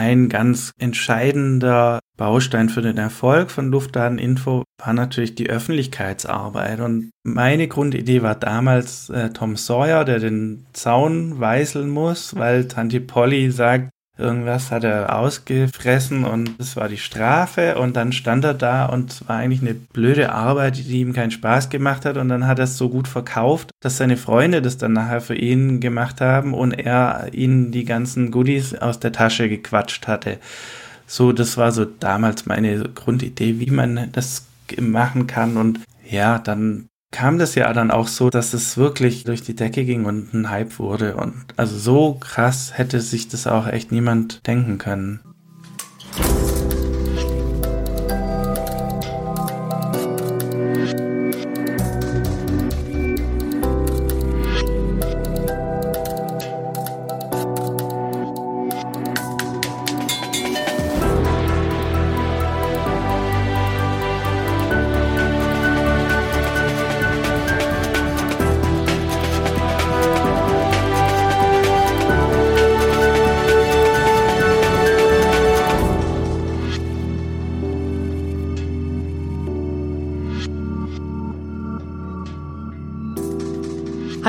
ein ganz entscheidender Baustein für den Erfolg von Luftdateninfo war natürlich die Öffentlichkeitsarbeit. Und meine Grundidee war damals äh, Tom Sawyer, der den Zaun weißeln muss, weil Tante Polly sagt, Irgendwas hat er ausgefressen und das war die Strafe. Und dann stand er da und es war eigentlich eine blöde Arbeit, die ihm keinen Spaß gemacht hat. Und dann hat er es so gut verkauft, dass seine Freunde das dann nachher für ihn gemacht haben und er ihnen die ganzen Goodies aus der Tasche gequatscht hatte. So, das war so damals meine Grundidee, wie man das machen kann. Und ja, dann kam das ja dann auch so, dass es wirklich durch die Decke ging und ein Hype wurde. Und also so krass hätte sich das auch echt niemand denken können.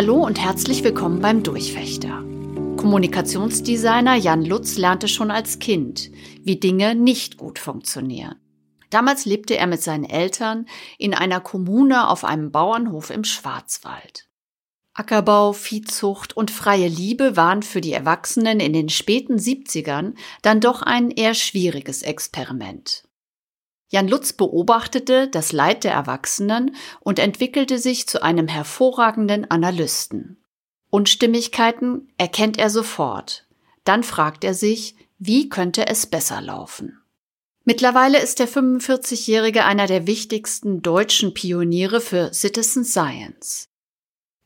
Hallo und herzlich willkommen beim Durchfechter. Kommunikationsdesigner Jan Lutz lernte schon als Kind, wie Dinge nicht gut funktionieren. Damals lebte er mit seinen Eltern in einer Kommune auf einem Bauernhof im Schwarzwald. Ackerbau, Viehzucht und freie Liebe waren für die Erwachsenen in den späten 70ern dann doch ein eher schwieriges Experiment. Jan Lutz beobachtete das Leid der Erwachsenen und entwickelte sich zu einem hervorragenden Analysten. Unstimmigkeiten erkennt er sofort. Dann fragt er sich, wie könnte es besser laufen? Mittlerweile ist der 45-Jährige einer der wichtigsten deutschen Pioniere für Citizen Science.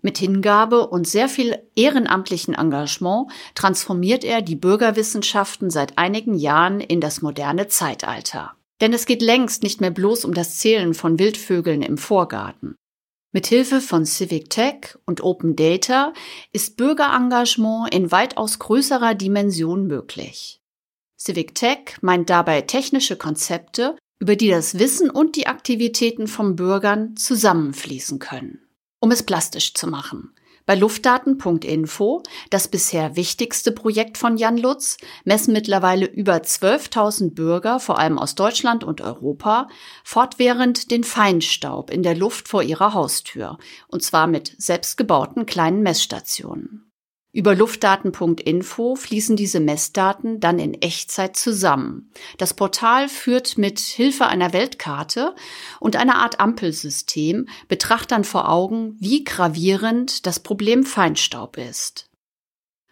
Mit Hingabe und sehr viel ehrenamtlichen Engagement transformiert er die Bürgerwissenschaften seit einigen Jahren in das moderne Zeitalter. Denn es geht längst nicht mehr bloß um das Zählen von Wildvögeln im Vorgarten. Mithilfe von Civic Tech und Open Data ist Bürgerengagement in weitaus größerer Dimension möglich. Civic Tech meint dabei technische Konzepte, über die das Wissen und die Aktivitäten von Bürgern zusammenfließen können. Um es plastisch zu machen. Bei Luftdaten.info, das bisher wichtigste Projekt von Jan Lutz, messen mittlerweile über 12.000 Bürger, vor allem aus Deutschland und Europa, fortwährend den Feinstaub in der Luft vor ihrer Haustür, und zwar mit selbstgebauten kleinen Messstationen. Über luftdaten.info fließen diese Messdaten dann in Echtzeit zusammen. Das Portal führt mit Hilfe einer Weltkarte und einer Art Ampelsystem Betrachtern vor Augen, wie gravierend das Problem Feinstaub ist.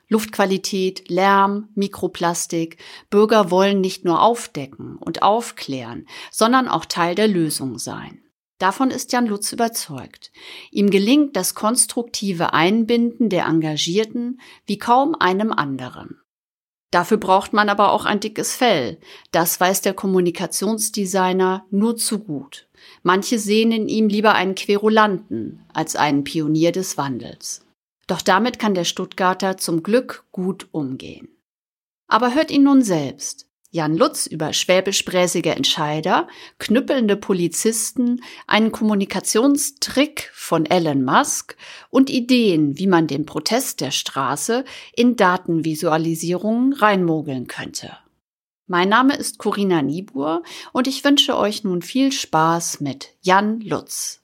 Luftqualität, Lärm, Mikroplastik. Bürger wollen nicht nur aufdecken und aufklären, sondern auch Teil der Lösung sein. Davon ist Jan Lutz überzeugt. Ihm gelingt das konstruktive Einbinden der Engagierten wie kaum einem anderen. Dafür braucht man aber auch ein dickes Fell. Das weiß der Kommunikationsdesigner nur zu gut. Manche sehen in ihm lieber einen Querulanten als einen Pionier des Wandels. Doch damit kann der Stuttgarter zum Glück gut umgehen. Aber hört ihn nun selbst. Jan Lutz über schwäbisch-bräsige Entscheider, knüppelnde Polizisten, einen Kommunikationstrick von Elon Musk und Ideen, wie man den Protest der Straße in Datenvisualisierungen reinmogeln könnte. Mein Name ist Corinna Niebuhr und ich wünsche euch nun viel Spaß mit Jan Lutz.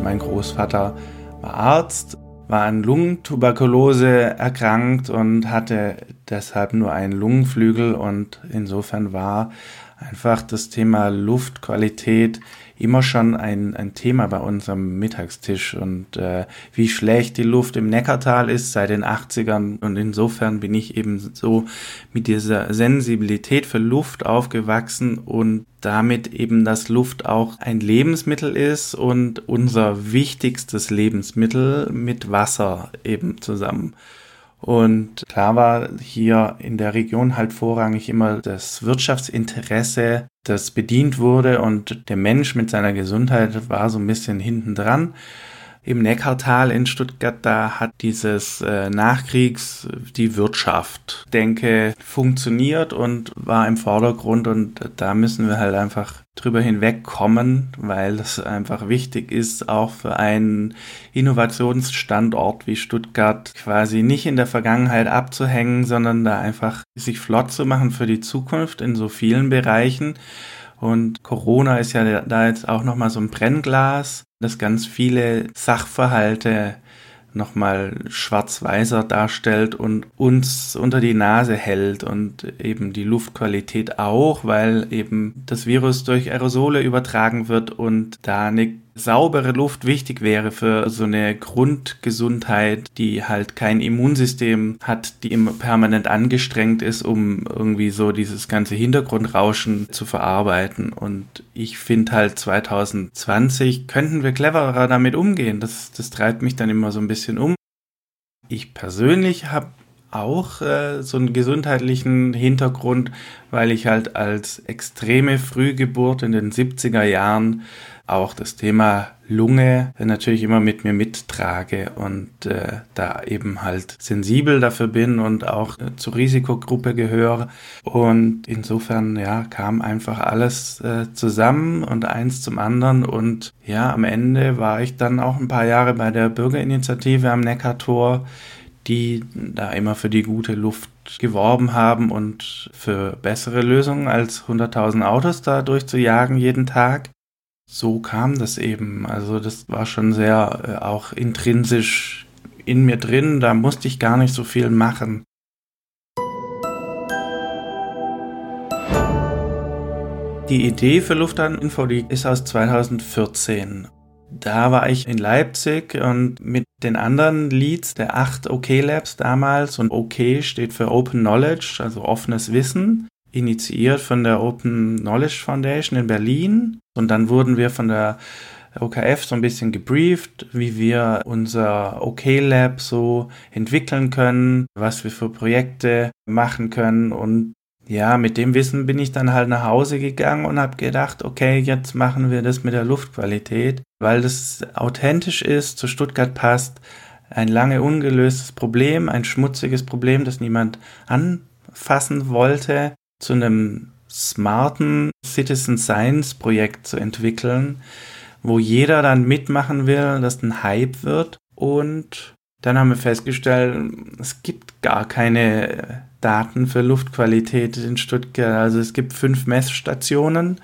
Mein Großvater war Arzt war an Lungentuberkulose erkrankt und hatte deshalb nur einen Lungenflügel und insofern war einfach das Thema Luftqualität immer schon ein, ein Thema bei unserem Mittagstisch und äh, wie schlecht die Luft im Neckartal ist seit den 80ern und insofern bin ich eben so mit dieser Sensibilität für Luft aufgewachsen und damit eben, dass Luft auch ein Lebensmittel ist und unser wichtigstes Lebensmittel mit Wasser eben zusammen. Und klar war hier in der Region halt vorrangig immer das Wirtschaftsinteresse, das bedient wurde und der Mensch mit seiner Gesundheit war so ein bisschen hinten dran. Im Neckartal in Stuttgart, da hat dieses äh, Nachkriegs die Wirtschaft, denke, funktioniert und war im Vordergrund und da müssen wir halt einfach drüber hinwegkommen, weil es einfach wichtig ist, auch für einen Innovationsstandort wie Stuttgart quasi nicht in der Vergangenheit abzuhängen, sondern da einfach sich flott zu machen für die Zukunft in so vielen Bereichen. Und Corona ist ja da jetzt auch nochmal so ein Brennglas, das ganz viele Sachverhalte nochmal schwarz-weißer darstellt und uns unter die Nase hält und eben die Luftqualität auch, weil eben das Virus durch Aerosole übertragen wird und da eine saubere Luft wichtig wäre für so eine Grundgesundheit, die halt kein Immunsystem hat, die immer permanent angestrengt ist, um irgendwie so dieses ganze Hintergrundrauschen zu verarbeiten. Und ich finde halt 2020 könnten wir cleverer damit umgehen. Das, das treibt mich dann immer so ein bisschen um. Ich persönlich habe auch äh, so einen gesundheitlichen Hintergrund, weil ich halt als extreme Frühgeburt in den 70er Jahren auch das Thema Lunge natürlich immer mit mir mittrage und äh, da eben halt sensibel dafür bin und auch äh, zur Risikogruppe gehöre. Und insofern, ja, kam einfach alles äh, zusammen und eins zum anderen. Und ja, am Ende war ich dann auch ein paar Jahre bei der Bürgerinitiative am Neckartor, die da immer für die gute Luft geworben haben und für bessere Lösungen als 100.000 Autos da durchzujagen jeden Tag so kam das eben. Also das war schon sehr äh, auch intrinsisch in mir drin. Da musste ich gar nicht so viel machen. Die Idee für Luftaninfo, die ist aus 2014. Da war ich in Leipzig und mit den anderen Leads der acht OK Labs damals und OK steht für Open Knowledge, also offenes Wissen initiiert von der Open Knowledge Foundation in Berlin. Und dann wurden wir von der OKF so ein bisschen gebrieft, wie wir unser OK Lab so entwickeln können, was wir für Projekte machen können. Und ja, mit dem Wissen bin ich dann halt nach Hause gegangen und habe gedacht, okay, jetzt machen wir das mit der Luftqualität, weil das authentisch ist, zu Stuttgart passt, ein lange ungelöstes Problem, ein schmutziges Problem, das niemand anfassen wollte zu einem smarten Citizen Science Projekt zu entwickeln, wo jeder dann mitmachen will, dass ein Hype wird. Und dann haben wir festgestellt, es gibt gar keine Daten für Luftqualität in Stuttgart. Also es gibt fünf Messstationen,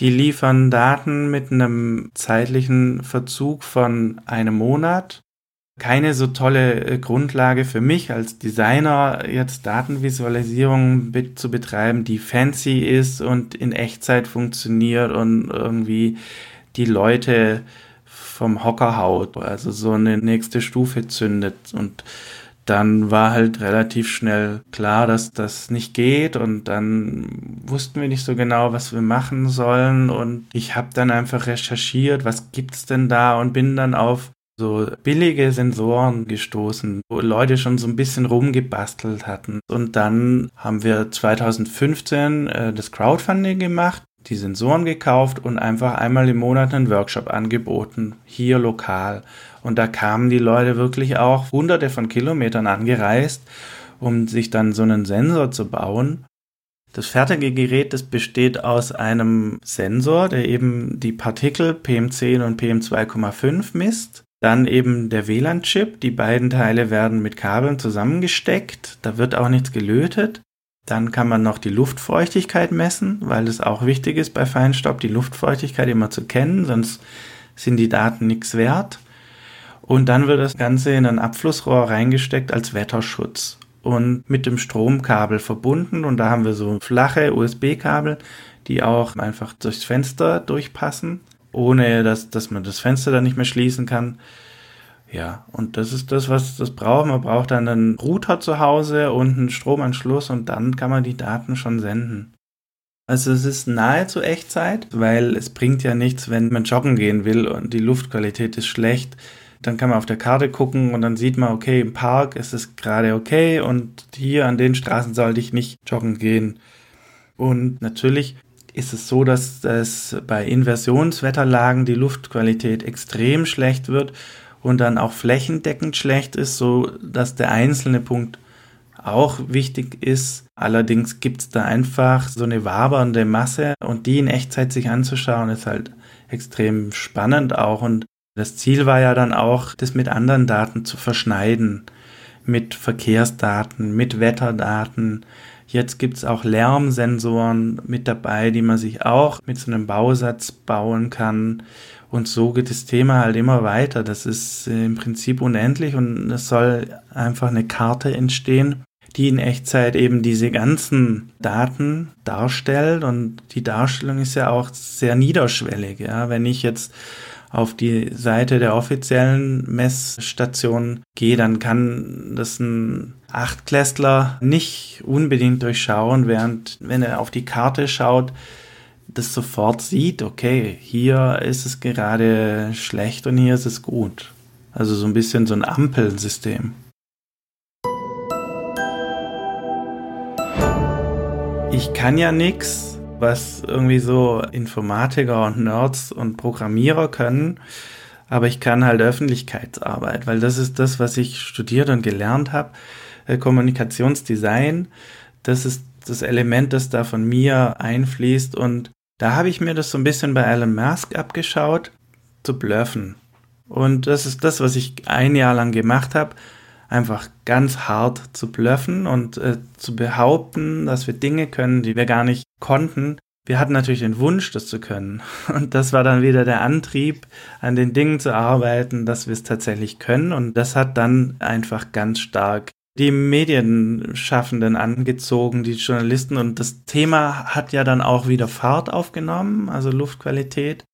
die liefern Daten mit einem zeitlichen Verzug von einem Monat keine so tolle äh, Grundlage für mich als Designer, jetzt Datenvisualisierung zu betreiben, die fancy ist und in Echtzeit funktioniert und irgendwie die Leute vom Hocker haut, also so eine nächste Stufe zündet. Und dann war halt relativ schnell klar, dass das nicht geht und dann wussten wir nicht so genau, was wir machen sollen und ich habe dann einfach recherchiert, was gibt's denn da und bin dann auf so billige Sensoren gestoßen, wo Leute schon so ein bisschen rumgebastelt hatten. Und dann haben wir 2015 äh, das Crowdfunding gemacht, die Sensoren gekauft und einfach einmal im Monat einen Workshop angeboten, hier lokal. Und da kamen die Leute wirklich auch hunderte von Kilometern angereist, um sich dann so einen Sensor zu bauen. Das fertige Gerät, das besteht aus einem Sensor, der eben die Partikel PM10 und PM2,5 misst dann eben der WLAN-Chip. Die beiden Teile werden mit Kabeln zusammengesteckt. Da wird auch nichts gelötet. Dann kann man noch die Luftfeuchtigkeit messen, weil es auch wichtig ist bei Feinstaub, die Luftfeuchtigkeit immer zu kennen, sonst sind die Daten nichts wert. Und dann wird das Ganze in ein Abflussrohr reingesteckt als Wetterschutz und mit dem Stromkabel verbunden. Und da haben wir so flache USB-Kabel, die auch einfach durchs Fenster durchpassen ohne dass, dass man das Fenster dann nicht mehr schließen kann. Ja, und das ist das, was das braucht. Man braucht dann einen Router zu Hause und einen Stromanschluss und dann kann man die Daten schon senden. Also es ist nahezu Echtzeit, weil es bringt ja nichts, wenn man joggen gehen will und die Luftqualität ist schlecht. Dann kann man auf der Karte gucken und dann sieht man, okay, im Park ist es gerade okay und hier an den Straßen sollte ich nicht joggen gehen. Und natürlich ist es so, dass es bei Inversionswetterlagen die Luftqualität extrem schlecht wird und dann auch flächendeckend schlecht ist, so dass der einzelne Punkt auch wichtig ist. Allerdings gibt es da einfach so eine wabernde Masse und die in Echtzeit sich anzuschauen, ist halt extrem spannend auch. Und das Ziel war ja dann auch, das mit anderen Daten zu verschneiden. Mit Verkehrsdaten, mit Wetterdaten. Jetzt gibt es auch Lärmsensoren mit dabei, die man sich auch mit so einem Bausatz bauen kann. Und so geht das Thema halt immer weiter. Das ist im Prinzip unendlich und es soll einfach eine Karte entstehen, die in Echtzeit eben diese ganzen Daten darstellt und die Darstellung ist ja auch sehr niederschwellig. Ja, wenn ich jetzt auf die Seite der offiziellen Messstation gehe, dann kann das ein Achtklässler nicht unbedingt durchschauen, während wenn er auf die Karte schaut, das sofort sieht, okay, hier ist es gerade schlecht und hier ist es gut. Also so ein bisschen so ein Ampelsystem. ich kann ja nichts, was irgendwie so Informatiker und Nerds und Programmierer können, aber ich kann halt Öffentlichkeitsarbeit, weil das ist das, was ich studiert und gelernt habe. Äh, Kommunikationsdesign, das ist das Element, das da von mir einfließt und da habe ich mir das so ein bisschen bei Elon Musk abgeschaut, zu bluffen. Und das ist das, was ich ein Jahr lang gemacht habe einfach ganz hart zu bluffen und äh, zu behaupten, dass wir Dinge können, die wir gar nicht konnten. Wir hatten natürlich den Wunsch, das zu können. Und das war dann wieder der Antrieb, an den Dingen zu arbeiten, dass wir es tatsächlich können. Und das hat dann einfach ganz stark die Medienschaffenden angezogen, die Journalisten. Und das Thema hat ja dann auch wieder Fahrt aufgenommen, also Luftqualität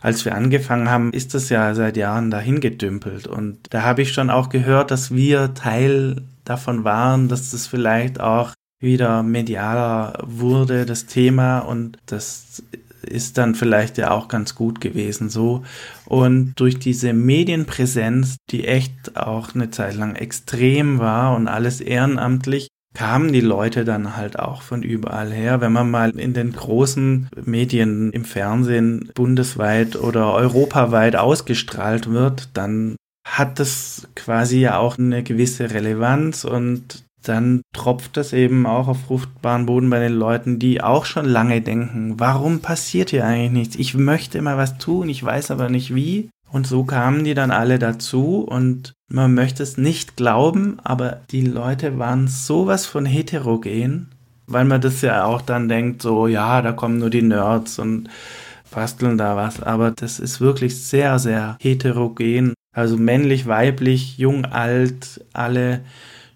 als wir angefangen haben, ist das ja seit Jahren dahin gedümpelt. Und da habe ich schon auch gehört, dass wir Teil davon waren, dass das vielleicht auch wieder medialer wurde, das Thema. Und das ist dann vielleicht ja auch ganz gut gewesen so. Und durch diese Medienpräsenz, die echt auch eine Zeit lang extrem war und alles ehrenamtlich, kamen die Leute dann halt auch von überall her. Wenn man mal in den großen Medien im Fernsehen bundesweit oder europaweit ausgestrahlt wird, dann hat das quasi ja auch eine gewisse Relevanz und dann tropft das eben auch auf fruchtbaren Boden bei den Leuten, die auch schon lange denken, warum passiert hier eigentlich nichts? Ich möchte immer was tun, ich weiß aber nicht wie. Und so kamen die dann alle dazu und man möchte es nicht glauben, aber die Leute waren sowas von heterogen, weil man das ja auch dann denkt, so ja, da kommen nur die Nerds und basteln da was, aber das ist wirklich sehr, sehr heterogen. Also männlich, weiblich, jung, alt, alle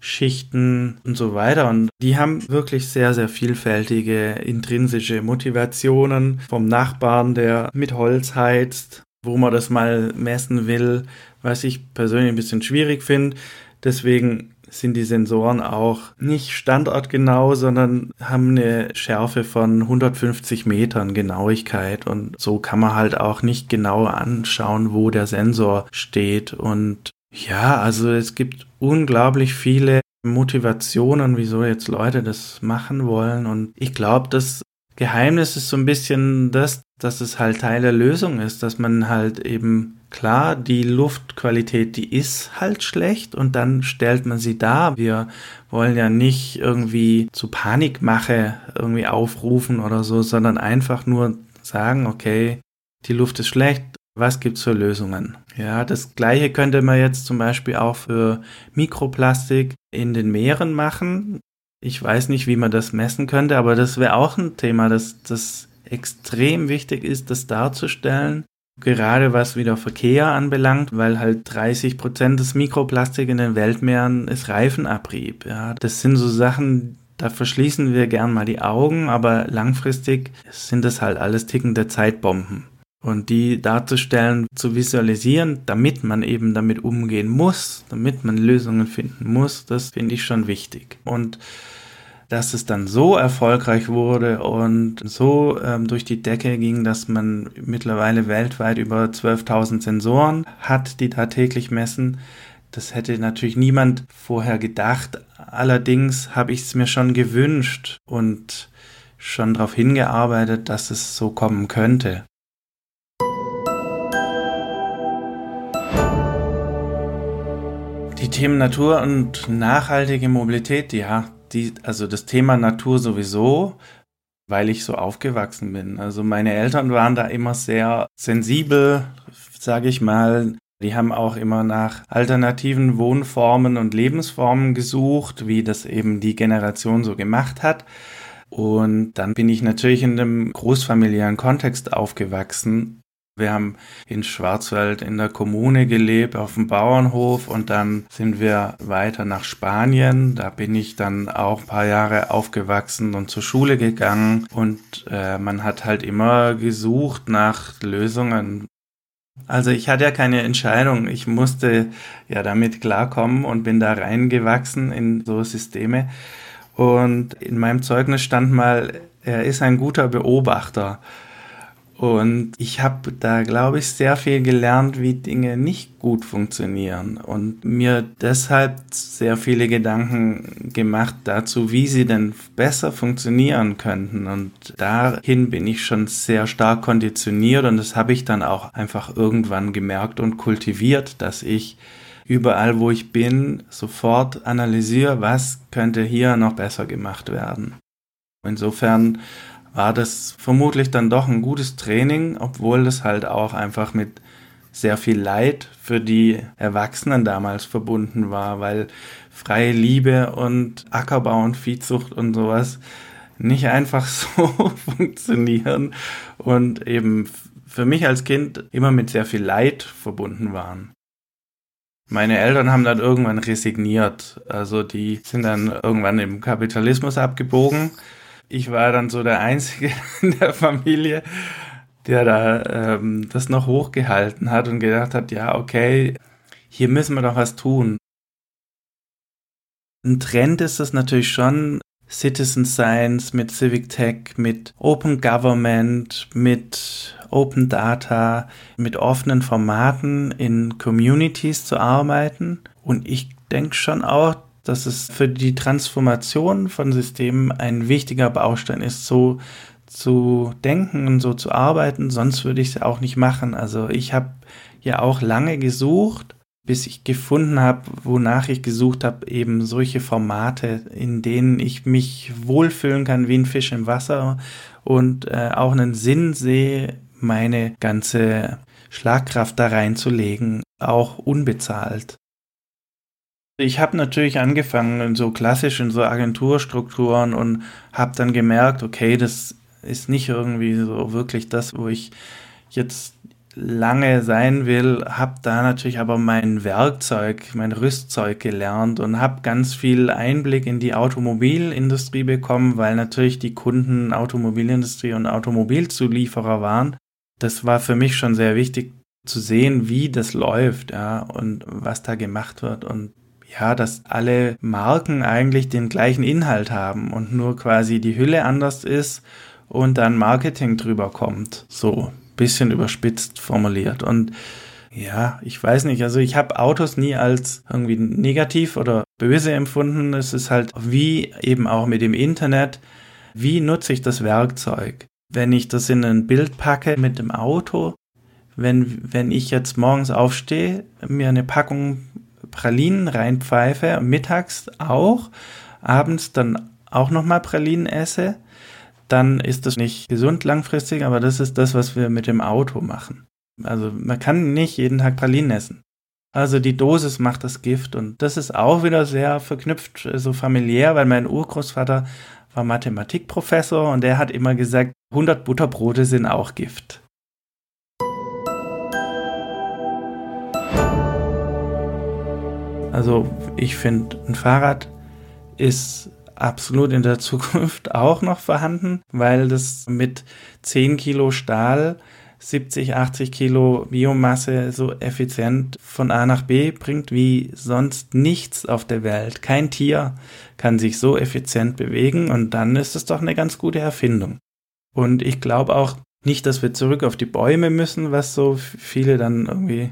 Schichten und so weiter. Und die haben wirklich sehr, sehr vielfältige intrinsische Motivationen vom Nachbarn, der mit Holz heizt, wo man das mal messen will, was ich persönlich ein bisschen schwierig finde. Deswegen sind die Sensoren auch nicht standortgenau, sondern haben eine Schärfe von 150 Metern Genauigkeit und so kann man halt auch nicht genau anschauen, wo der Sensor steht und ja, also es gibt unglaublich viele Motivationen, wieso jetzt Leute das machen wollen und ich glaube, das Geheimnis ist so ein bisschen das, dass es halt Teil der Lösung ist, dass man halt eben klar, die Luftqualität, die ist halt schlecht und dann stellt man sie dar. Wir wollen ja nicht irgendwie zu Panikmache irgendwie aufrufen oder so, sondern einfach nur sagen, okay, die Luft ist schlecht, was gibt's für Lösungen? Ja, das gleiche könnte man jetzt zum Beispiel auch für Mikroplastik in den Meeren machen. Ich weiß nicht, wie man das messen könnte, aber das wäre auch ein Thema, das, das extrem wichtig ist, das darzustellen. Gerade was wieder Verkehr anbelangt, weil halt 30 Prozent des Mikroplastik in den Weltmeeren ist Reifenabrieb. Ja, das sind so Sachen, da verschließen wir gern mal die Augen, aber langfristig sind das halt alles tickende Zeitbomben. Und die darzustellen, zu visualisieren, damit man eben damit umgehen muss, damit man Lösungen finden muss, das finde ich schon wichtig. Und dass es dann so erfolgreich wurde und so ähm, durch die Decke ging, dass man mittlerweile weltweit über 12.000 Sensoren hat, die da täglich messen. Das hätte natürlich niemand vorher gedacht. Allerdings habe ich es mir schon gewünscht und schon darauf hingearbeitet, dass es so kommen könnte. Themen Natur und nachhaltige Mobilität, ja, die, also das Thema Natur sowieso, weil ich so aufgewachsen bin. Also meine Eltern waren da immer sehr sensibel, sage ich mal. Die haben auch immer nach alternativen Wohnformen und Lebensformen gesucht, wie das eben die Generation so gemacht hat. Und dann bin ich natürlich in einem großfamiliären Kontext aufgewachsen. Wir haben in Schwarzwald in der Kommune gelebt, auf dem Bauernhof und dann sind wir weiter nach Spanien. Da bin ich dann auch ein paar Jahre aufgewachsen und zur Schule gegangen und äh, man hat halt immer gesucht nach Lösungen. Also ich hatte ja keine Entscheidung. Ich musste ja damit klarkommen und bin da reingewachsen in so Systeme. Und in meinem Zeugnis stand mal, er ist ein guter Beobachter. Und ich habe da, glaube ich, sehr viel gelernt, wie Dinge nicht gut funktionieren und mir deshalb sehr viele Gedanken gemacht dazu, wie sie denn besser funktionieren könnten. Und dahin bin ich schon sehr stark konditioniert und das habe ich dann auch einfach irgendwann gemerkt und kultiviert, dass ich überall, wo ich bin, sofort analysiere, was könnte hier noch besser gemacht werden. Insofern war das vermutlich dann doch ein gutes Training, obwohl das halt auch einfach mit sehr viel Leid für die Erwachsenen damals verbunden war, weil freie Liebe und Ackerbau und Viehzucht und sowas nicht einfach so funktionieren und eben für mich als Kind immer mit sehr viel Leid verbunden waren. Meine Eltern haben dann irgendwann resigniert. Also die sind dann irgendwann im Kapitalismus abgebogen. Ich war dann so der Einzige in der Familie, der da ähm, das noch hochgehalten hat und gedacht hat, ja, okay, hier müssen wir doch was tun. Ein Trend ist es natürlich schon, Citizen Science mit Civic Tech, mit Open Government, mit Open Data, mit offenen Formaten in Communities zu arbeiten. Und ich denke schon auch, dass es für die Transformation von Systemen ein wichtiger Baustein ist, so zu denken und so zu arbeiten, sonst würde ich es auch nicht machen. Also ich habe ja auch lange gesucht, bis ich gefunden habe, wonach ich gesucht habe, eben solche Formate, in denen ich mich wohlfühlen kann wie ein Fisch im Wasser und äh, auch einen Sinn sehe meine ganze Schlagkraft da reinzulegen, auch unbezahlt. Ich habe natürlich angefangen in so klassischen so Agenturstrukturen und habe dann gemerkt, okay, das ist nicht irgendwie so wirklich das, wo ich jetzt lange sein will, habe da natürlich aber mein Werkzeug, mein Rüstzeug gelernt und habe ganz viel Einblick in die Automobilindustrie bekommen, weil natürlich die Kunden Automobilindustrie und Automobilzulieferer waren. Das war für mich schon sehr wichtig zu sehen, wie das läuft, ja, und was da gemacht wird und ja, dass alle Marken eigentlich den gleichen Inhalt haben und nur quasi die Hülle anders ist und dann Marketing drüber kommt. So, bisschen überspitzt formuliert. Und ja, ich weiß nicht, also ich habe Autos nie als irgendwie negativ oder böse empfunden. Es ist halt wie eben auch mit dem Internet, wie nutze ich das Werkzeug? wenn ich das in ein Bild packe mit dem Auto, wenn, wenn ich jetzt morgens aufstehe, mir eine Packung Pralinen reinpfeife, mittags auch, abends dann auch nochmal Pralinen esse, dann ist das nicht gesund langfristig, aber das ist das, was wir mit dem Auto machen. Also man kann nicht jeden Tag Pralinen essen. Also die Dosis macht das Gift und das ist auch wieder sehr verknüpft, so familiär, weil mein Urgroßvater war Mathematikprofessor und der hat immer gesagt, 100 Butterbrote sind auch Gift. Also ich finde, ein Fahrrad ist absolut in der Zukunft auch noch vorhanden, weil das mit 10 Kilo Stahl 70, 80 Kilo Biomasse so effizient von A nach B bringt wie sonst nichts auf der Welt. Kein Tier kann sich so effizient bewegen und dann ist es doch eine ganz gute Erfindung. Und ich glaube auch nicht, dass wir zurück auf die Bäume müssen, was so viele dann irgendwie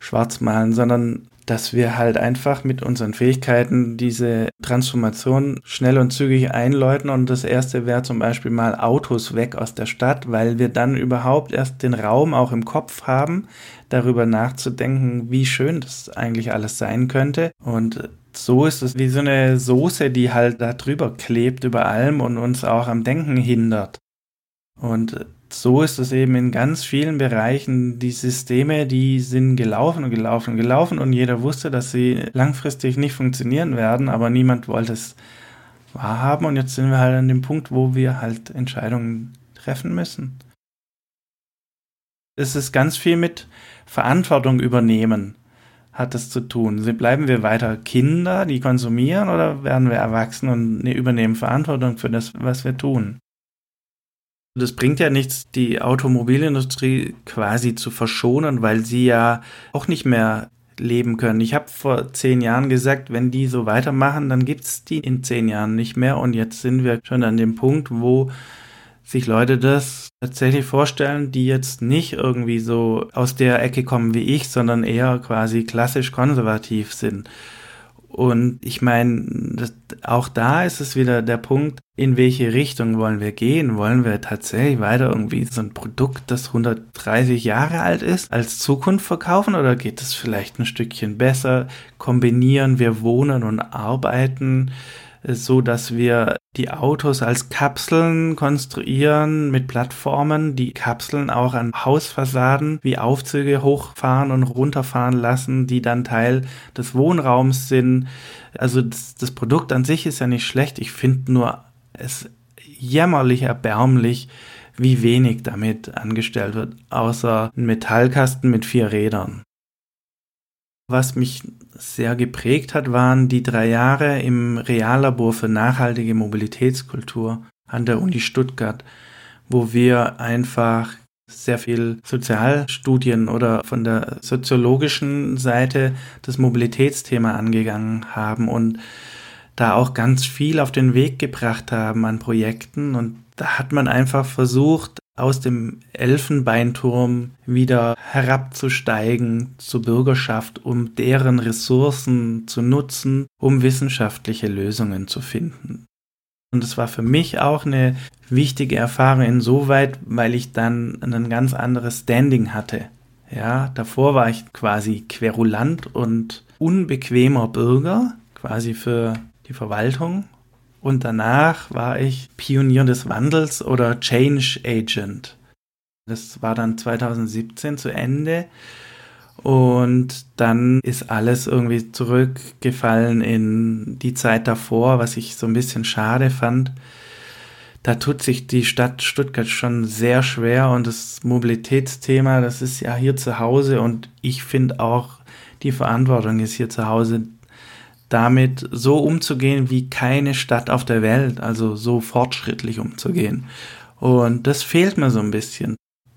schwarz malen, sondern dass wir halt einfach mit unseren Fähigkeiten diese Transformation schnell und zügig einläuten. Und das erste wäre zum Beispiel mal Autos weg aus der Stadt, weil wir dann überhaupt erst den Raum auch im Kopf haben, darüber nachzudenken, wie schön das eigentlich alles sein könnte. Und so ist es wie so eine Soße, die halt da drüber klebt über allem und uns auch am Denken hindert. Und so ist es eben in ganz vielen Bereichen. Die Systeme, die sind gelaufen und gelaufen und gelaufen und jeder wusste, dass sie langfristig nicht funktionieren werden, aber niemand wollte es wahrhaben und jetzt sind wir halt an dem Punkt, wo wir halt Entscheidungen treffen müssen. Es ist ganz viel mit Verantwortung übernehmen, hat es zu tun. Bleiben wir weiter Kinder, die konsumieren, oder werden wir erwachsen und übernehmen Verantwortung für das, was wir tun? Das bringt ja nichts, die Automobilindustrie quasi zu verschonen, weil sie ja auch nicht mehr leben können. Ich habe vor zehn Jahren gesagt, wenn die so weitermachen, dann gibt es die in zehn Jahren nicht mehr. Und jetzt sind wir schon an dem Punkt, wo sich Leute das tatsächlich vorstellen, die jetzt nicht irgendwie so aus der Ecke kommen wie ich, sondern eher quasi klassisch konservativ sind. Und ich meine, auch da ist es wieder der Punkt, in welche Richtung wollen wir gehen? Wollen wir tatsächlich weiter irgendwie so ein Produkt, das 130 Jahre alt ist, als Zukunft verkaufen oder geht es vielleicht ein Stückchen besser? Kombinieren wir Wohnen und Arbeiten? so dass wir die Autos als Kapseln konstruieren mit Plattformen, die Kapseln auch an Hausfassaden wie Aufzüge hochfahren und runterfahren lassen, die dann Teil des Wohnraums sind. Also das, das Produkt an sich ist ja nicht schlecht. Ich finde nur es jämmerlich erbärmlich, wie wenig damit angestellt wird, außer ein Metallkasten mit vier Rädern. Was mich sehr geprägt hat, waren die drei Jahre im Reallabor für nachhaltige Mobilitätskultur an der Uni Stuttgart, wo wir einfach sehr viel Sozialstudien oder von der soziologischen Seite das Mobilitätsthema angegangen haben und da auch ganz viel auf den Weg gebracht haben an Projekten. Und da hat man einfach versucht, aus dem Elfenbeinturm wieder herabzusteigen zur Bürgerschaft, um deren Ressourcen zu nutzen, um wissenschaftliche Lösungen zu finden. Und es war für mich auch eine wichtige Erfahrung insoweit, weil ich dann ein ganz anderes Standing hatte. Ja, davor war ich quasi querulant und unbequemer Bürger, quasi für die Verwaltung und danach war ich Pionier des Wandels oder Change Agent. Das war dann 2017 zu Ende. Und dann ist alles irgendwie zurückgefallen in die Zeit davor, was ich so ein bisschen schade fand. Da tut sich die Stadt Stuttgart schon sehr schwer und das Mobilitätsthema, das ist ja hier zu Hause und ich finde auch, die Verantwortung ist hier zu Hause damit so umzugehen wie keine Stadt auf der Welt, also so fortschrittlich umzugehen. Und das fehlt mir so ein bisschen.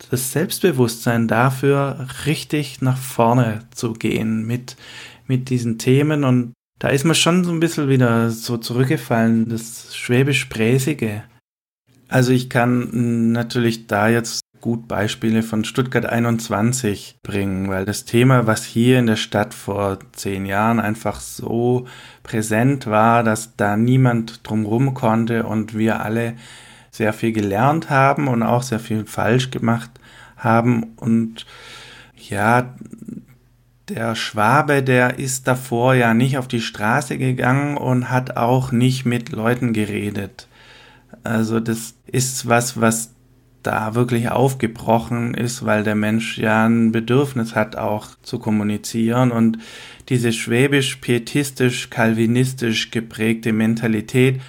Das Selbstbewusstsein dafür, richtig nach vorne zu gehen mit, mit diesen Themen. Und da ist mir schon so ein bisschen wieder so zurückgefallen, das schwäbisch-präsige. Also ich kann natürlich da jetzt gut Beispiele von Stuttgart 21 bringen, weil das Thema, was hier in der Stadt vor zehn Jahren einfach so präsent war, dass da niemand drumrum konnte und wir alle sehr viel gelernt haben und auch sehr viel falsch gemacht haben und ja, der Schwabe, der ist davor ja nicht auf die Straße gegangen und hat auch nicht mit Leuten geredet. Also das ist was, was da wirklich aufgebrochen ist, weil der Mensch ja ein Bedürfnis hat, auch zu kommunizieren und diese schwäbisch-pietistisch, kalvinistisch geprägte Mentalität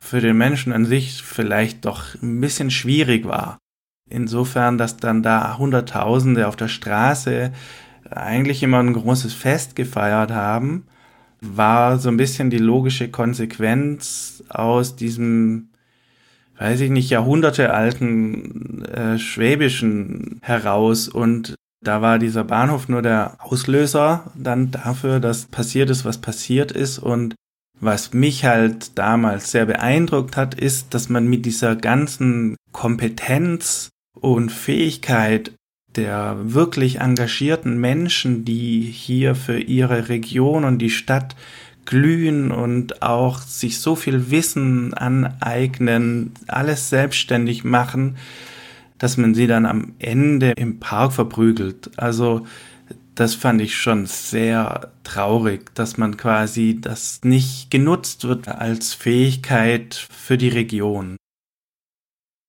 für den Menschen an sich vielleicht doch ein bisschen schwierig war. Insofern, dass dann da Hunderttausende auf der Straße eigentlich immer ein großes Fest gefeiert haben, war so ein bisschen die logische Konsequenz aus diesem weiß ich nicht, jahrhundertealten äh, Schwäbischen heraus. Und da war dieser Bahnhof nur der Auslöser dann dafür, dass passiert ist, was passiert ist. Und was mich halt damals sehr beeindruckt hat, ist, dass man mit dieser ganzen Kompetenz und Fähigkeit der wirklich engagierten Menschen, die hier für ihre Region und die Stadt glühen und auch sich so viel Wissen aneignen, alles selbstständig machen, dass man sie dann am Ende im Park verprügelt. Also das fand ich schon sehr traurig, dass man quasi das nicht genutzt wird als Fähigkeit für die Region.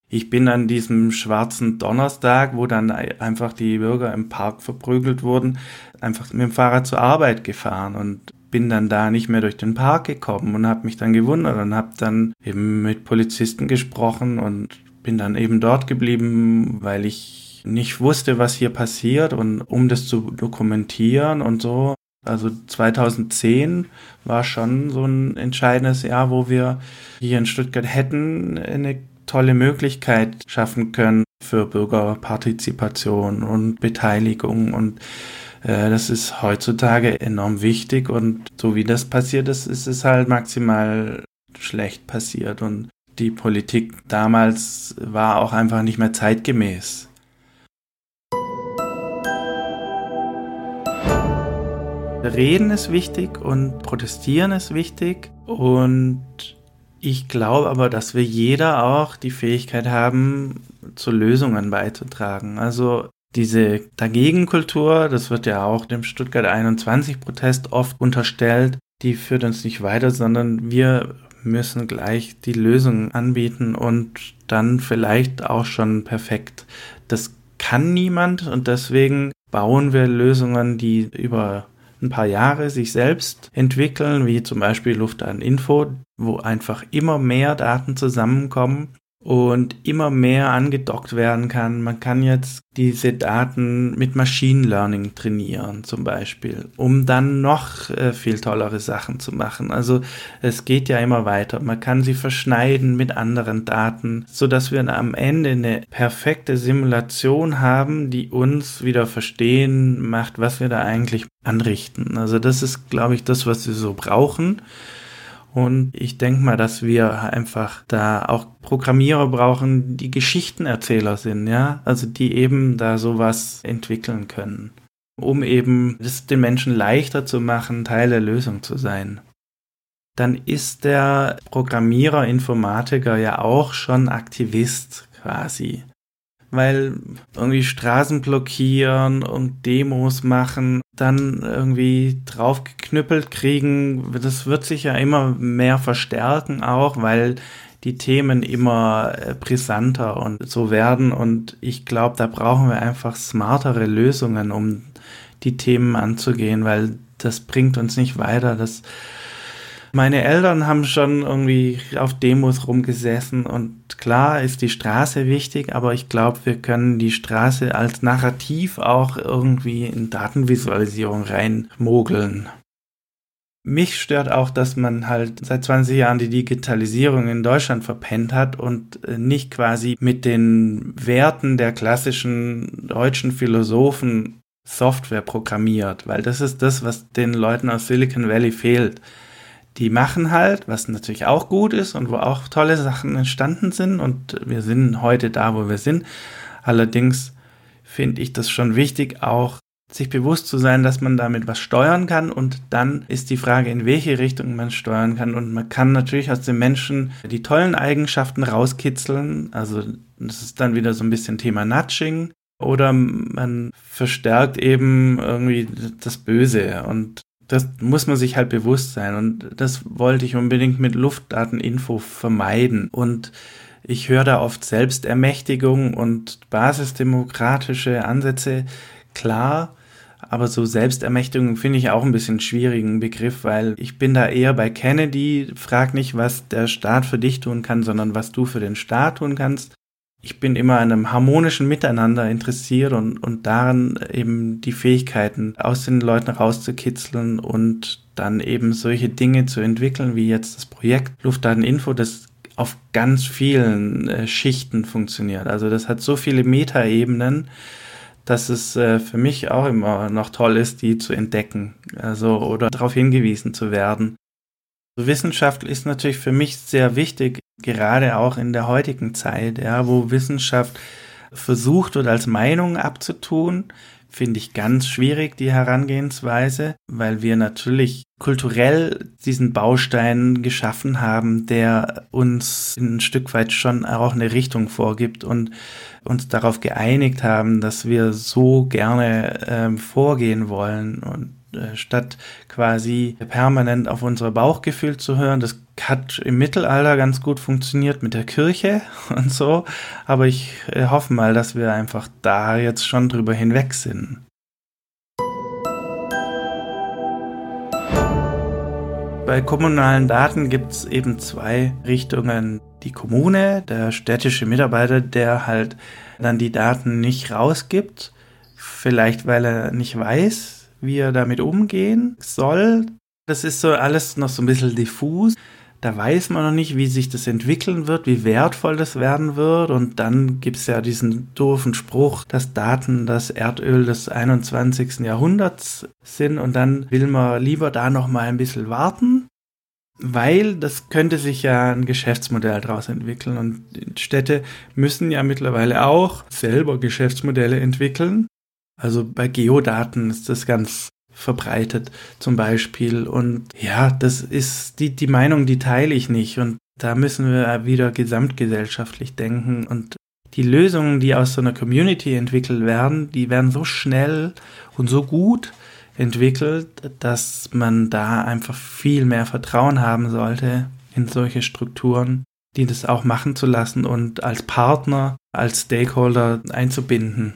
Ich bin an diesem schwarzen Donnerstag, wo dann einfach die Bürger im Park verprügelt wurden, einfach mit dem Fahrrad zur Arbeit gefahren und bin dann da nicht mehr durch den Park gekommen und habe mich dann gewundert und habe dann eben mit Polizisten gesprochen und bin dann eben dort geblieben, weil ich nicht wusste, was hier passiert und um das zu dokumentieren und so. Also 2010 war schon so ein entscheidendes Jahr, wo wir hier in Stuttgart hätten eine tolle Möglichkeit schaffen können für Bürgerpartizipation und Beteiligung und das ist heutzutage enorm wichtig und so wie das passiert ist, ist es halt maximal schlecht passiert und die Politik damals war auch einfach nicht mehr zeitgemäß. Reden ist wichtig und protestieren ist wichtig und ich glaube aber, dass wir jeder auch die Fähigkeit haben, zu Lösungen beizutragen. Also diese Dagegenkultur, das wird ja auch dem Stuttgart 21 Protest oft unterstellt, die führt uns nicht weiter, sondern wir müssen gleich die Lösung anbieten und dann vielleicht auch schon perfekt. Das kann niemand und deswegen bauen wir Lösungen, die über ein paar Jahre sich selbst entwickeln, wie zum Beispiel Luftdateninfo, wo einfach immer mehr Daten zusammenkommen und immer mehr angedockt werden kann. Man kann jetzt diese Daten mit Machine Learning trainieren zum Beispiel, um dann noch äh, viel tollere Sachen zu machen. Also es geht ja immer weiter. Man kann sie verschneiden mit anderen Daten, so dass wir am Ende eine perfekte Simulation haben, die uns wieder verstehen macht, was wir da eigentlich anrichten. Also das ist, glaube ich, das, was wir so brauchen. Und ich denke mal, dass wir einfach da auch Programmierer brauchen, die Geschichtenerzähler sind, ja, also die eben da sowas entwickeln können, um eben es den Menschen leichter zu machen, Teil der Lösung zu sein. Dann ist der Programmierer, Informatiker ja auch schon Aktivist quasi weil irgendwie Straßen blockieren und Demos machen, dann irgendwie draufgeknüppelt kriegen, das wird sich ja immer mehr verstärken auch, weil die Themen immer äh, brisanter und so werden und ich glaube, da brauchen wir einfach smartere Lösungen, um die Themen anzugehen, weil das bringt uns nicht weiter. Das meine Eltern haben schon irgendwie auf Demos rumgesessen und klar ist die Straße wichtig, aber ich glaube, wir können die Straße als Narrativ auch irgendwie in Datenvisualisierung reinmogeln. Mich stört auch, dass man halt seit 20 Jahren die Digitalisierung in Deutschland verpennt hat und äh, nicht quasi mit den Werten der klassischen deutschen Philosophen Software programmiert, weil das ist das, was den Leuten aus Silicon Valley fehlt die machen halt, was natürlich auch gut ist und wo auch tolle Sachen entstanden sind und wir sind heute da, wo wir sind. Allerdings finde ich das schon wichtig, auch sich bewusst zu sein, dass man damit was steuern kann und dann ist die Frage, in welche Richtung man steuern kann und man kann natürlich aus den Menschen die tollen Eigenschaften rauskitzeln, also das ist dann wieder so ein bisschen Thema Nudging oder man verstärkt eben irgendwie das Böse und das muss man sich halt bewusst sein. Und das wollte ich unbedingt mit Luftdateninfo vermeiden. Und ich höre da oft Selbstermächtigung und basisdemokratische Ansätze. Klar, aber so Selbstermächtigung finde ich auch ein bisschen schwierigen Begriff, weil ich bin da eher bei Kennedy. Frag nicht, was der Staat für dich tun kann, sondern was du für den Staat tun kannst ich bin immer an einem harmonischen Miteinander interessiert und, und daran eben die Fähigkeiten aus den Leuten rauszukitzeln und dann eben solche Dinge zu entwickeln, wie jetzt das Projekt Luftdateninfo, das auf ganz vielen äh, Schichten funktioniert. Also das hat so viele Metaebenen, dass es äh, für mich auch immer noch toll ist, die zu entdecken, also oder darauf hingewiesen zu werden. Wissenschaft ist natürlich für mich sehr wichtig, gerade auch in der heutigen Zeit, ja, wo Wissenschaft versucht wird, als Meinung abzutun, finde ich ganz schwierig, die Herangehensweise, weil wir natürlich kulturell diesen Baustein geschaffen haben, der uns ein Stück weit schon auch eine Richtung vorgibt und uns darauf geeinigt haben, dass wir so gerne ähm, vorgehen wollen. Und statt quasi permanent auf unser Bauchgefühl zu hören. Das hat im Mittelalter ganz gut funktioniert mit der Kirche und so, aber ich äh, hoffe mal, dass wir einfach da jetzt schon drüber hinweg sind. Bei kommunalen Daten gibt es eben zwei Richtungen. Die Kommune, der städtische Mitarbeiter, der halt dann die Daten nicht rausgibt, vielleicht weil er nicht weiß, wie er damit umgehen soll. Das ist so alles noch so ein bisschen diffus. Da weiß man noch nicht, wie sich das entwickeln wird, wie wertvoll das werden wird. Und dann gibt es ja diesen doofen Spruch, dass Daten das Erdöl des 21. Jahrhunderts sind. Und dann will man lieber da noch mal ein bisschen warten, weil das könnte sich ja ein Geschäftsmodell daraus entwickeln. Und Städte müssen ja mittlerweile auch selber Geschäftsmodelle entwickeln. Also bei Geodaten ist das ganz verbreitet zum Beispiel. Und ja, das ist die, die Meinung, die teile ich nicht. Und da müssen wir wieder gesamtgesellschaftlich denken. Und die Lösungen, die aus so einer Community entwickelt werden, die werden so schnell und so gut entwickelt, dass man da einfach viel mehr Vertrauen haben sollte in solche Strukturen, die das auch machen zu lassen und als Partner, als Stakeholder einzubinden.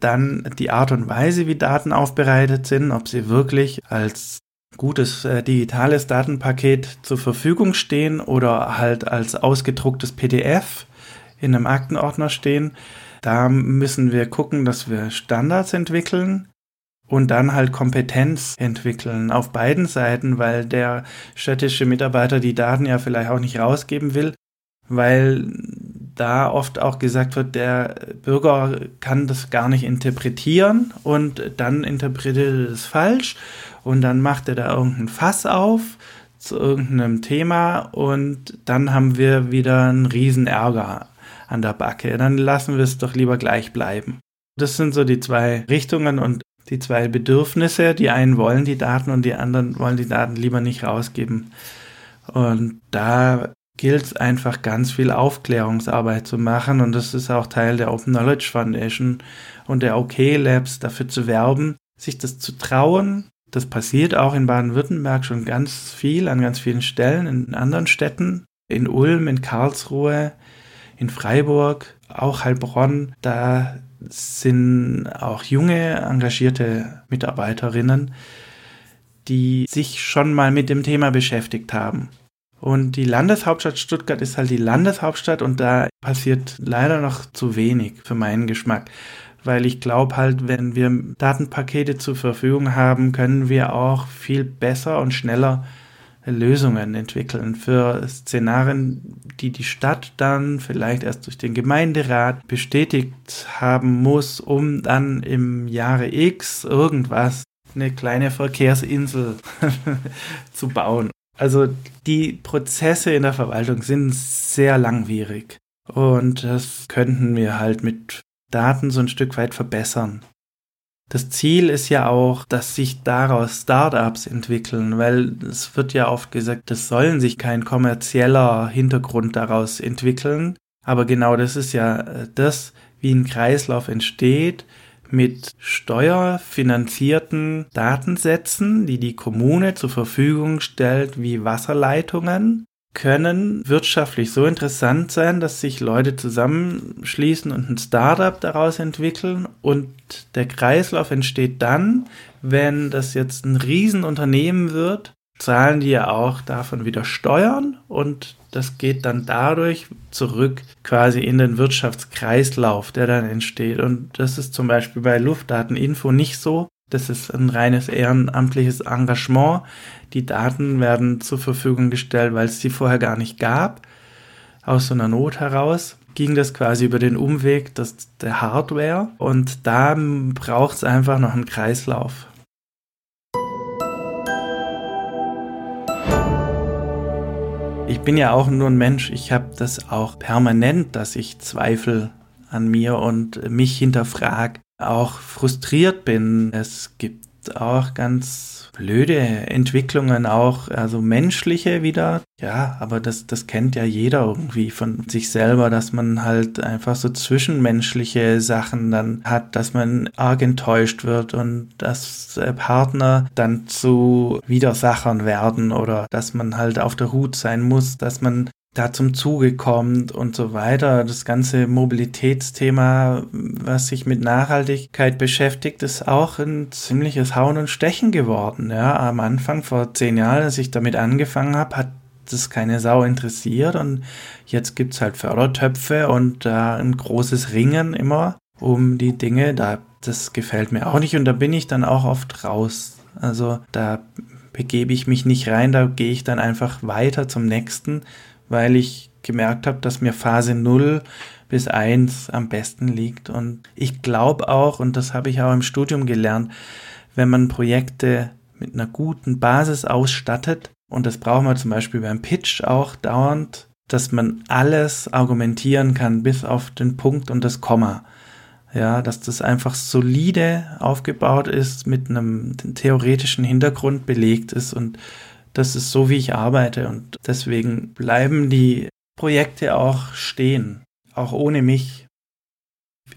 Dann die Art und Weise, wie Daten aufbereitet sind, ob sie wirklich als gutes äh, digitales Datenpaket zur Verfügung stehen oder halt als ausgedrucktes PDF in einem Aktenordner stehen. Da müssen wir gucken, dass wir Standards entwickeln und dann halt Kompetenz entwickeln auf beiden Seiten, weil der städtische Mitarbeiter die Daten ja vielleicht auch nicht rausgeben will, weil da oft auch gesagt wird, der Bürger kann das gar nicht interpretieren und dann interpretiert er das falsch und dann macht er da irgendein Fass auf zu irgendeinem Thema und dann haben wir wieder einen riesen Ärger an der Backe. Dann lassen wir es doch lieber gleich bleiben. Das sind so die zwei Richtungen und die zwei Bedürfnisse. Die einen wollen die Daten und die anderen wollen die Daten lieber nicht rausgeben. Und da gilt es einfach ganz viel Aufklärungsarbeit zu machen und das ist auch Teil der Open Knowledge Foundation und der OK Labs dafür zu werben, sich das zu trauen. Das passiert auch in Baden-Württemberg schon ganz viel an ganz vielen Stellen, in anderen Städten, in Ulm, in Karlsruhe, in Freiburg, auch Heilbronn. Da sind auch junge, engagierte Mitarbeiterinnen, die sich schon mal mit dem Thema beschäftigt haben und die Landeshauptstadt Stuttgart ist halt die Landeshauptstadt und da passiert leider noch zu wenig für meinen Geschmack. Weil ich glaube halt, wenn wir Datenpakete zur Verfügung haben, können wir auch viel besser und schneller Lösungen entwickeln für Szenarien, die die Stadt dann vielleicht erst durch den Gemeinderat bestätigt haben muss, um dann im Jahre X irgendwas, eine kleine Verkehrsinsel zu bauen. Also die Prozesse in der Verwaltung sind sehr langwierig und das könnten wir halt mit Daten so ein Stück weit verbessern. Das Ziel ist ja auch, dass sich daraus Startups entwickeln, weil es wird ja oft gesagt, es sollen sich kein kommerzieller Hintergrund daraus entwickeln. Aber genau das ist ja äh, das, wie ein Kreislauf entsteht, mit steuerfinanzierten Datensätzen, die die Kommune zur Verfügung stellt, wie Wasserleitungen, können wirtschaftlich so interessant sein, dass sich Leute zusammenschließen und ein Startup daraus entwickeln und der Kreislauf entsteht dann, wenn das jetzt ein Riesenunternehmen wird, zahlen die ja auch davon wieder Steuern und das geht dann dadurch zurück quasi in den Wirtschaftskreislauf, der dann entsteht. Und das ist zum Beispiel bei Luftdateninfo nicht so. Das ist ein reines ehrenamtliches Engagement. Die Daten werden zur Verfügung gestellt, weil es sie vorher gar nicht gab. Aus so einer Not heraus ging das quasi über den Umweg des, der Hardware. Und da braucht es einfach noch einen Kreislauf. Ich bin ja auch nur ein Mensch. Ich habe das auch permanent, dass ich Zweifel an mir und mich hinterfrag, auch frustriert bin. Es gibt auch ganz blöde Entwicklungen auch, also menschliche wieder. Ja, aber das, das kennt ja jeder irgendwie von sich selber, dass man halt einfach so zwischenmenschliche Sachen dann hat, dass man arg enttäuscht wird und dass Partner dann zu Widersachern werden oder dass man halt auf der Hut sein muss, dass man da zum Zuge kommt und so weiter. Das ganze Mobilitätsthema, was sich mit Nachhaltigkeit beschäftigt, ist auch ein ziemliches Hauen und Stechen geworden. Ja, am Anfang vor zehn Jahren, als ich damit angefangen habe, hat das keine Sau interessiert und jetzt gibt's halt Fördertöpfe und da äh, ein großes Ringen immer um die Dinge. Da, das gefällt mir auch nicht und da bin ich dann auch oft raus. Also da begebe ich mich nicht rein, da gehe ich dann einfach weiter zum nächsten weil ich gemerkt habe, dass mir Phase 0 bis 1 am besten liegt. Und ich glaube auch, und das habe ich auch im Studium gelernt, wenn man Projekte mit einer guten Basis ausstattet, und das brauchen wir zum Beispiel beim Pitch auch dauernd, dass man alles argumentieren kann bis auf den Punkt und das Komma. Ja, dass das einfach solide aufgebaut ist, mit einem theoretischen Hintergrund belegt ist und das ist so, wie ich arbeite und deswegen bleiben die Projekte auch stehen, auch ohne mich.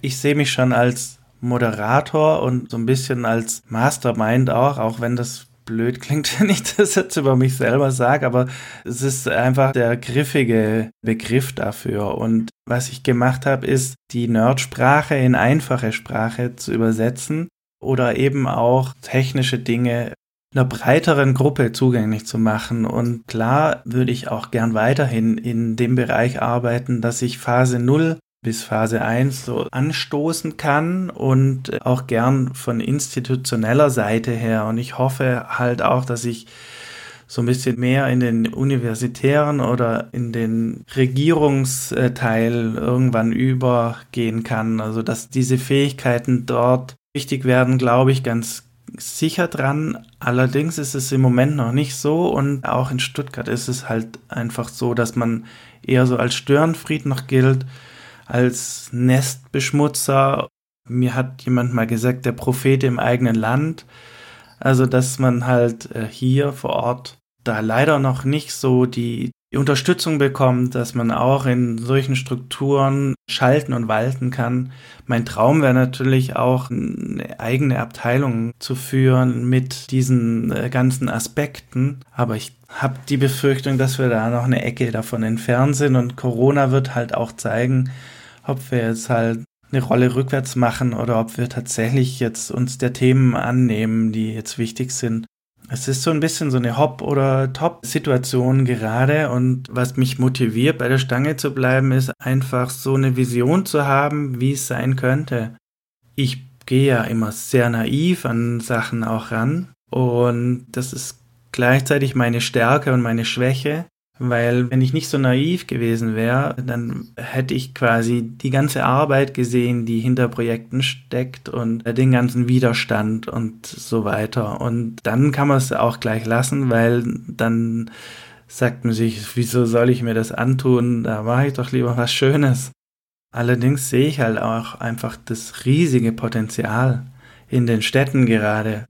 Ich sehe mich schon als Moderator und so ein bisschen als Mastermind auch, auch wenn das blöd klingt, wenn ich das jetzt über mich selber sage, aber es ist einfach der griffige Begriff dafür. Und was ich gemacht habe, ist, die Nerdsprache in einfache Sprache zu übersetzen oder eben auch technische Dinge einer breiteren Gruppe zugänglich zu machen. Und klar würde ich auch gern weiterhin in dem Bereich arbeiten, dass ich Phase 0 bis Phase 1 so anstoßen kann und auch gern von institutioneller Seite her. Und ich hoffe halt auch, dass ich so ein bisschen mehr in den universitären oder in den Regierungsteil irgendwann übergehen kann. Also dass diese Fähigkeiten dort wichtig werden, glaube ich, ganz sicher dran. Allerdings ist es im Moment noch nicht so und auch in Stuttgart ist es halt einfach so, dass man eher so als Störenfried noch gilt, als Nestbeschmutzer. Mir hat jemand mal gesagt, der Prophet im eigenen Land. Also, dass man halt äh, hier vor Ort da leider noch nicht so die die Unterstützung bekommt, dass man auch in solchen Strukturen schalten und walten kann. Mein Traum wäre natürlich auch eine eigene Abteilung zu führen mit diesen äh, ganzen Aspekten. Aber ich habe die Befürchtung, dass wir da noch eine Ecke davon entfernt sind und Corona wird halt auch zeigen, ob wir jetzt halt eine Rolle rückwärts machen oder ob wir tatsächlich jetzt uns der Themen annehmen, die jetzt wichtig sind. Es ist so ein bisschen so eine Hop- oder Top-Situation gerade und was mich motiviert, bei der Stange zu bleiben, ist einfach so eine Vision zu haben, wie es sein könnte. Ich gehe ja immer sehr naiv an Sachen auch ran und das ist gleichzeitig meine Stärke und meine Schwäche. Weil wenn ich nicht so naiv gewesen wäre, dann hätte ich quasi die ganze Arbeit gesehen, die hinter Projekten steckt und den ganzen Widerstand und so weiter. Und dann kann man es auch gleich lassen, weil dann sagt man sich, wieso soll ich mir das antun? Da mache ich doch lieber was Schönes. Allerdings sehe ich halt auch einfach das riesige Potenzial in den Städten gerade